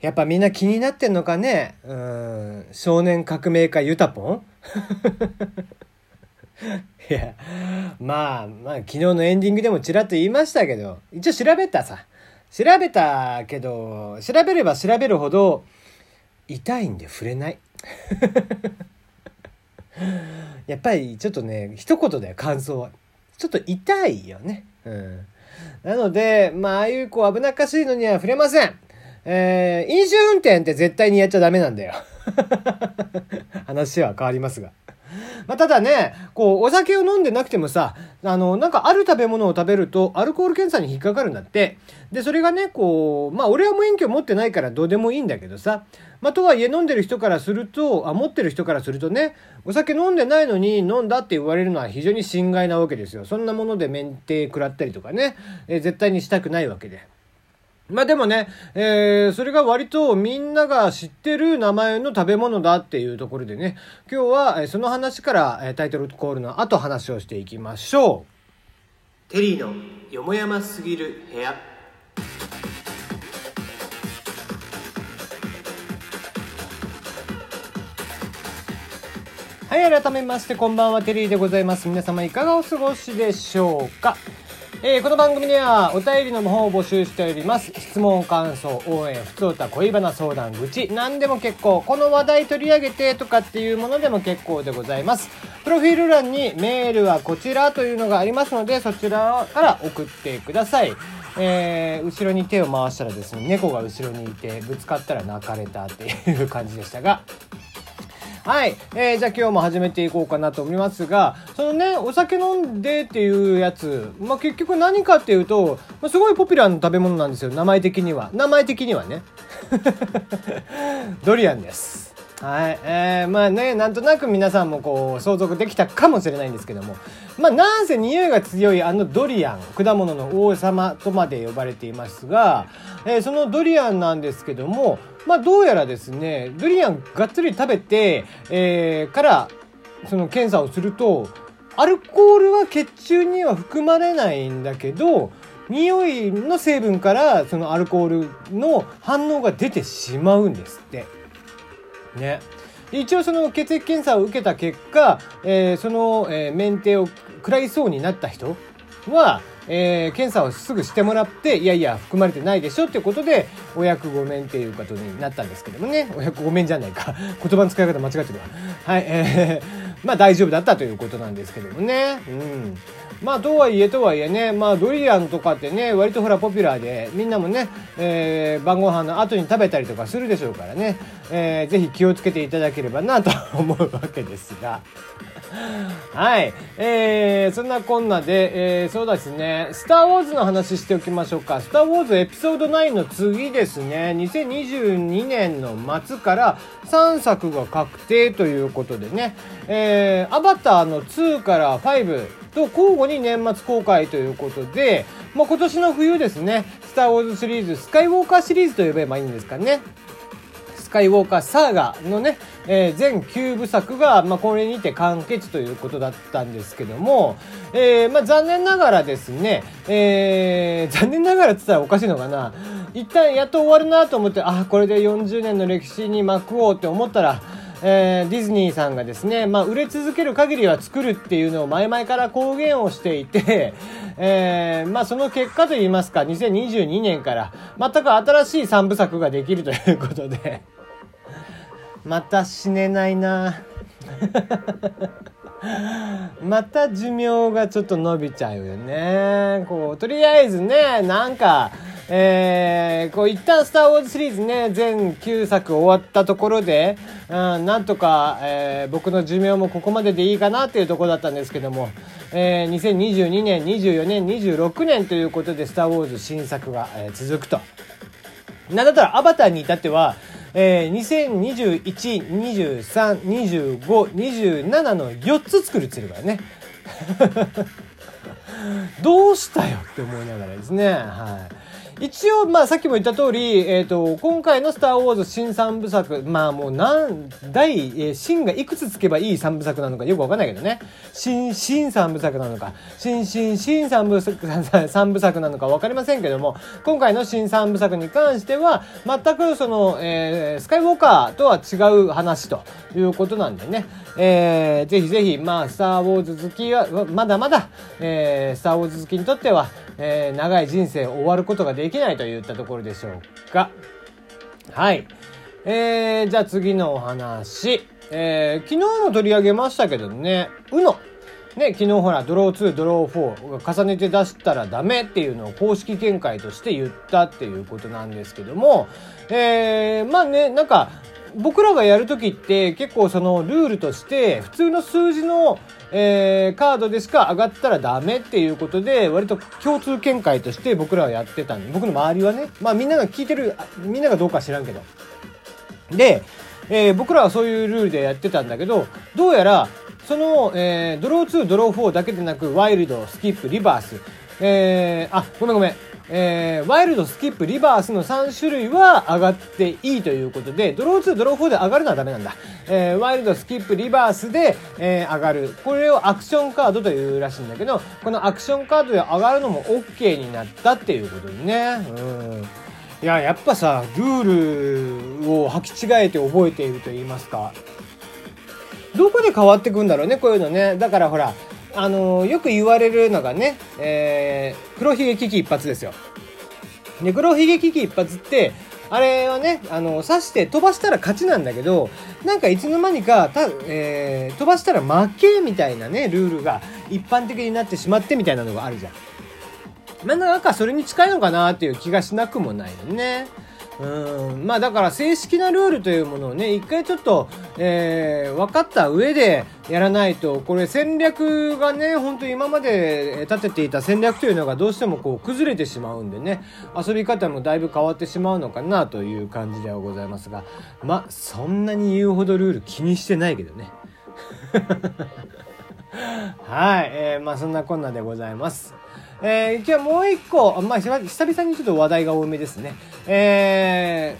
やっぱみんな気になってんのかね？うん、少年革命家ユタポン？いや、まあ、まあ、昨日のエンディングでもちらっと言いましたけど、一応調べたさ。調べたけど、調べれば調べるほど、痛いんで触れない。やっぱりちょっとね、一言で感想は。ちょっと痛いよね。うん。なので、まあ、ああいうこう危なっかしいのには触れません。えー、飲酒運転って絶対にやっちゃダメなんだよ。話は変わりますが。まあ、ただね、こう、お酒を飲んでなくてもさ、あの、なんかある食べ物を食べると、アルコール検査に引っかかるんだって。で、それがね、こう、まあ、俺は免許持ってないからどうでもいいんだけどさ、まあ、とはいえ飲んでる人からすると、あ、持ってる人からするとね、お酒飲んでないのに飲んだって言われるのは非常に心外なわけですよ。そんなもので免停食らったりとかね、え絶対にしたくないわけで。まあでもね、えー、それが割とみんなが知ってる名前の食べ物だっていうところでね、今日はえーその話からえータイトルコールの後話をしていきましょう。テリーのよもやますぎる部屋。はい、改めましてこんばんは、テリーでございます。皆様いかがお過ごしでしょうか？えーこの番組ではお便りの方を募集しております。質問、感想、応援、ふつおた、恋バナ、相談、愚痴、何でも結構。この話題取り上げてとかっていうものでも結構でございます。プロフィール欄にメールはこちらというのがありますので、そちらから送ってください。えー後ろに手を回したらですね、猫が後ろにいて、ぶつかったら泣かれたっていう感じでしたが、はい。えー、じゃあ今日も始めていこうかなと思いますが、そのね、お酒飲んでっていうやつ、まあ、結局何かっていうと、まあ、すごいポピュラーな食べ物なんですよ。名前的には。名前的にはね。ドリアンです。はい。えー、まあね、なんとなく皆さんもこう、想像できたかもしれないんですけども、まあ、なんせ匂いが強いあのドリアン、果物の王様とまで呼ばれていますが、えーそのドリアンなんですけども、まあ、どうやらですね、ドリアンがっつり食べて、えーから、その検査をすると、アルコールは血中には含まれないんだけど、匂いの成分からそのアルコールの反応が出てしまうんですって。ね。一応その血液検査を受けた結果、えーその、えー免停を食らいそうになった人は、えー検査をすぐしてもらって、いやいや、含まれてないでしょっていうことで、お役御免っていうことになったんですけどもね。お役御免じゃないか。言葉の使い方間違ってるわ。はい、えーまあ大丈夫だったということなんですけどもね。うん。まあとはいえとはいえね、まあドリアンとかってね、割とほらポピュラーで、みんなもね、えー晩ご飯の後に食べたりとかするでしょうからね、えーぜひ気をつけていただければなと思うわけですが。はい。えー、そんなこんなで、えー、そうですね、スター・ウォーズの話しておきましょうか。スター・ウォーズエピソード9の次ですね、2022年の末から3作が確定ということでね、えー、アバターの2から5と交互に年末公開ということで、まあ、今年の冬ですね、スター・ウォーズシリーズ、スカイウォーカーシリーズと呼べばいいんですかね。スカイウォーカーサーガのね、えー全9部作が、まあ、これにて完結ということだったんですけども、えーまあ、残念ながらですね、えー残念ながらって言ったらおかしいのかな。一旦やっと終わるなと思って、あ、これで40年の歴史に幕をって思ったら、えーディズニーさんがですね、まあ、売れ続ける限りは作るっていうのを前々から公言をしていて、えーまあ、その結果といいますか、2022年から全く新しい3部作ができるということで、また死ねないな また寿命がちょっと伸びちゃうよね。こう、とりあえずね、なんか、えー、こう、一旦スター・ウォーズシリーズね、全9作終わったところで、うん、なんとか、えー僕の寿命もここまででいいかなっていうところだったんですけども、えー2022年、24年、26年ということで、スター・ウォーズ新作が、えー続くと。なんだったら、アバターに至っては、えー、2021、23、25、27の4つ作るって言ってるからね。どうしたよって思いながらですね。はい。一応、まあ、さっきも言った通り、えっ、ー、と、今回のスター・ウォーズ新三部作、まあもう何、第、えー、新がいくつつけばいい三部作なのかよくわかんないけどね。新、新三部作なのか、新、新、新三部作、三部作なのかわかりませんけども、今回の新三部作に関しては、全くその、えー、スカイウォーカーとは違う話ということなんでね、えー、ぜひぜひ、まあ、スター・ウォーズ好きは、まだまだ、えー、スター・ウォーズ好きにとっては、えー、長い人生終わることができないといったところでしょうか。はい。えー、じゃあ次のお話。えー、昨日も取り上げましたけどね、UNO。ね、昨日ほら、ドロー2、ドロー4重ねて出したらダメっていうのを公式見解として言ったっていうことなんですけども、えー、まあね、なんか、僕らがやるときって結構そのルールとして普通の数字の、えー、カードでしか上がったらダメっていうことで割と共通見解として僕らはやってたんで僕の周りはねまあみんなが聞いてるみんながどうか知らんけど。で、えー、僕らはそういうルールでやってたんだけどどうやらその、えー、ドロー2ドロー4だけでなくワイルドスキップリバース。えー、あごめんごめん。えー、ワイルド、スキップ、リバースの3種類は上がっていいということで、ドロー2、ドロー4で上がるのはダメなんだ。えー、ワイルド、スキップ、リバースで、えー、上がる。これをアクションカードというらしいんだけど、このアクションカードで上がるのも OK になったっていうことでね。うん。いや、やっぱさ、ルールを履き違えて覚えていると言いますか。どこで変わってくんだろうね、こういうのね。だからほら、あのよく言われるのがね、えー、黒ひげ危機一発ですよ。で、黒ひげ危機一発って、あれはね、あの、刺して飛ばしたら勝ちなんだけど、なんかいつの間にか、た、えー、飛ばしたら負けみたいなね、ルールが一般的になってしまってみたいなのがあるじゃん。まあなんかそれに近いのかなっていう気がしなくもないよね。うん。まあだから正式なルールというものをね一回ちょっと、えー、分かった上でやらないとこれ戦略がね本当に今まで立てていた戦略というのがどうしてもこう崩れてしまうんでね遊び方もだいぶ変わってしまうのかなという感じではございますがまあそんなに言うほどルール気にしてないけどね。はい、えー、まあそんなこんなでございます。えー、一応もう一個、まあ、久々にちょっと話題が多めですね。え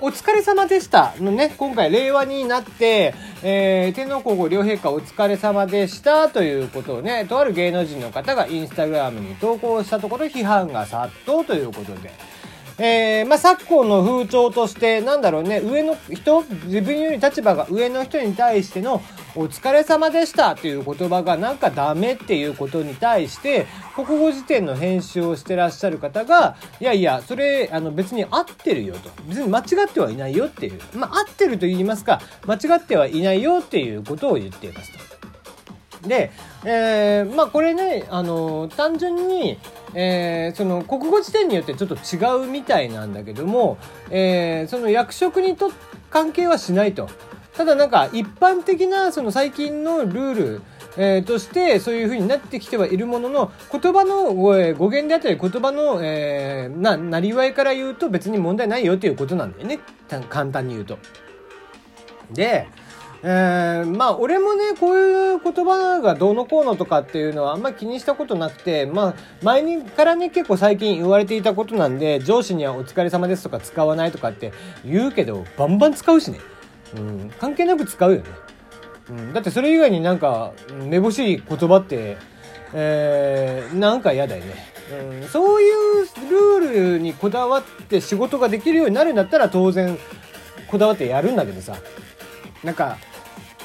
ー、お疲れ様でしたのね、今回令和になって、えー、天皇皇后両陛下お疲れ様でしたということをね、とある芸能人の方がインスタグラムに投稿したところ批判が殺到ということで、えー、まあ、昨今の風潮として、なんだろうね、上の人、自分より立場が上の人に対しての、お疲れ様でしたっていう言葉がなんかダメっていうことに対して、国語辞典の編集をしてらっしゃる方が、いやいや、それ、あの別に合ってるよと。別に間違ってはいないよっていう。まあ、合ってると言いますか、間違ってはいないよっていうことを言っていますと。で、えー、まあこれね、あの単純に、えー、その国語辞典によってちょっと違うみたいなんだけども、えー、その役職にと関係はしないと。ただなんか一般的なその最近のルール、えー、としてそういう風になってきてはいるものの言葉の語源であったり言葉の、えー、な、なりわいから言うと別に問題ないよっていうことなんだよね。簡単に言うと。で、えー、まあ俺もねこういう言葉がどうのこうのとかっていうのはあんまり気にしたことなくてまあ前にからね結構最近言われていたことなんで上司には「お疲れ様です」とか使わないとかって言うけどバンバン使うしね、うん、関係なく使うよね、うん、だってそれ以外になんかめぼしい言葉ってえー、なんか嫌だよね、うん、そういうルールにこだわって仕事ができるようになるんだったら当然こだわってやるんだけどさ。なんか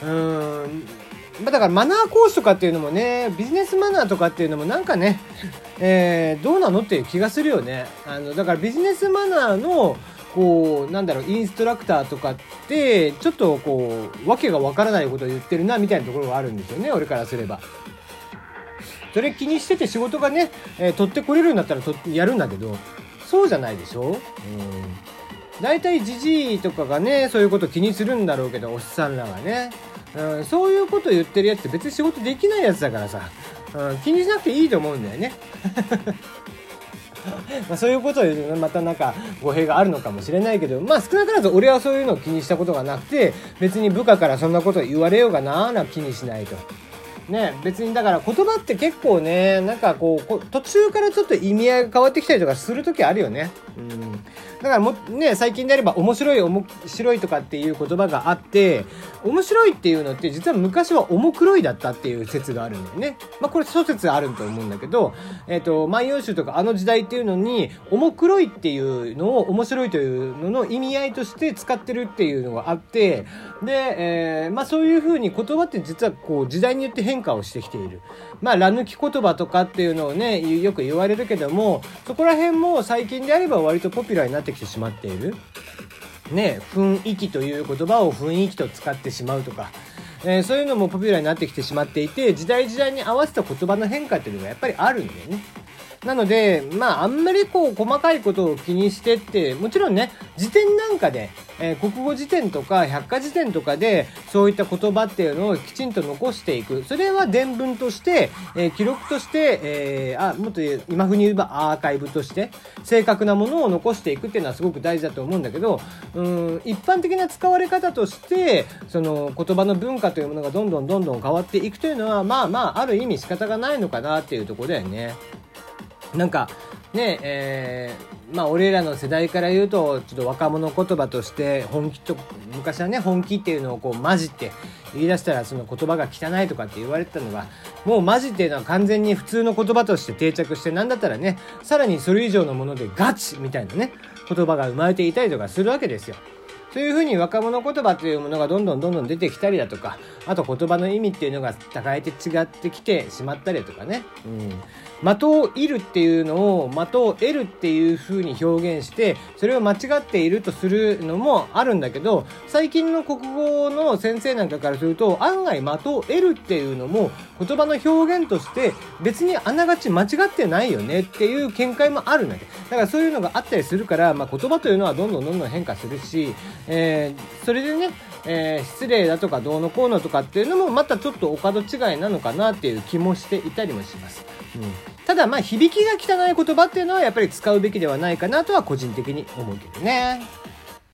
うん。だからマナー講師とかっていうのもねビジネスマナーとかっていうのもなんかね、えー、どうなのっていう気がするよね。あのだからビジネスマナーのこうなんだろうインストラクターとかってちょっとこう訳がわからないことを言ってるなみたいなところがあるんですよね俺からすれば。それ気にしてて仕事がね、えー、取ってこれるんだったらとやるんだけどそうじゃないでしょ。うん。大体じじいとかがねそういうこと気にするんだろうけどおっさんらがね、うん、そういうこと言ってるやつって別に仕事できないやつだからさ、うん、気にしなくていいと思うんだよね まあそういうことをまたなんか語弊があるのかもしれないけどまあ少なからず俺はそういうのを気にしたことがなくて別に部下からそんなこと言われようがなあな気にしないと。ね、別にだから言葉って結構ね、なんかこう、途中からちょっと意味合いが変わってきたりとかする時あるよね。うん。だからも、ね、最近であれば面白い、面白いとかっていう言葉があって、面白いっていうのって実は昔は重黒いだったっていう説があるんだよね。まあこれ諸説あると思うんだけど、えっ、ー、と、万葉集とかあの時代っていうのに、重黒いっていうのを面白いというのの意味合いとして使ってるっていうのがあって、で、えー、まあそういうふうに言葉って実はこう時代によって変化をしてきている。まあ、ら抜き言葉とかっていうのをね、よく言われるけども、そこら辺も最近であれば割とポピュラーになってきてしまっている。ね、雰囲気という言葉を雰囲気と使ってしまうとか、えー、そういうのもポピュラーになってきてしまっていて、時代時代に合わせた言葉の変化っていうのがやっぱりあるんだよね。なので、まあ、あんまりこう、細かいことを気にしてって、もちろんね、辞典なんかで、えー、国語辞典とか百科辞典とかで、そういった言葉っていうのをきちんと残していく。それは伝聞として、えー、記録として、えー、あ、もっと今風に言えばアーカイブとして、正確なものを残していくっていうのはすごく大事だと思うんだけど、うん、一般的な使われ方として、その言葉の文化というものがどんどんどんどん変わっていくというのは、まあまあ、ある意味仕方がないのかなっていうところだよね。なんかねえー、まあ俺らの世代から言うとちょっと若者言葉として本気と昔はね本気っていうのをこう混じって言い出したらその言葉が汚いとかって言われてたのがもうマジっていうのは完全に普通の言葉として定着してなんだったらねさらにそれ以上のものでガチみたいなね言葉が生まれていたりとかするわけですよ。そういうふうに若者言葉というものがどんどんどんどん出てきたりだとかあと言葉の意味っていうのが互いで違ってきてしまったりとかね、うん、的を射るっていうのを的を得るっていうふうに表現してそれを間違っているとするのもあるんだけど最近の国語の先生なんかからすると案外的を得るっていうのも言葉の表現として別にあながち間違ってないよねっていう見解もあるんだけどだからそういうのがあったりするから、まあ、言葉というのはどんどんどんどん変化するし、えー、それでねえー、失礼だとかどうのこうのとかっていうのもまたちょっとお門違いなのかなっていう気もしていたりもします。うん、ただまあ響きが汚い言葉っていうのはやっぱり使うべきではないかなとは個人的に思うけどね。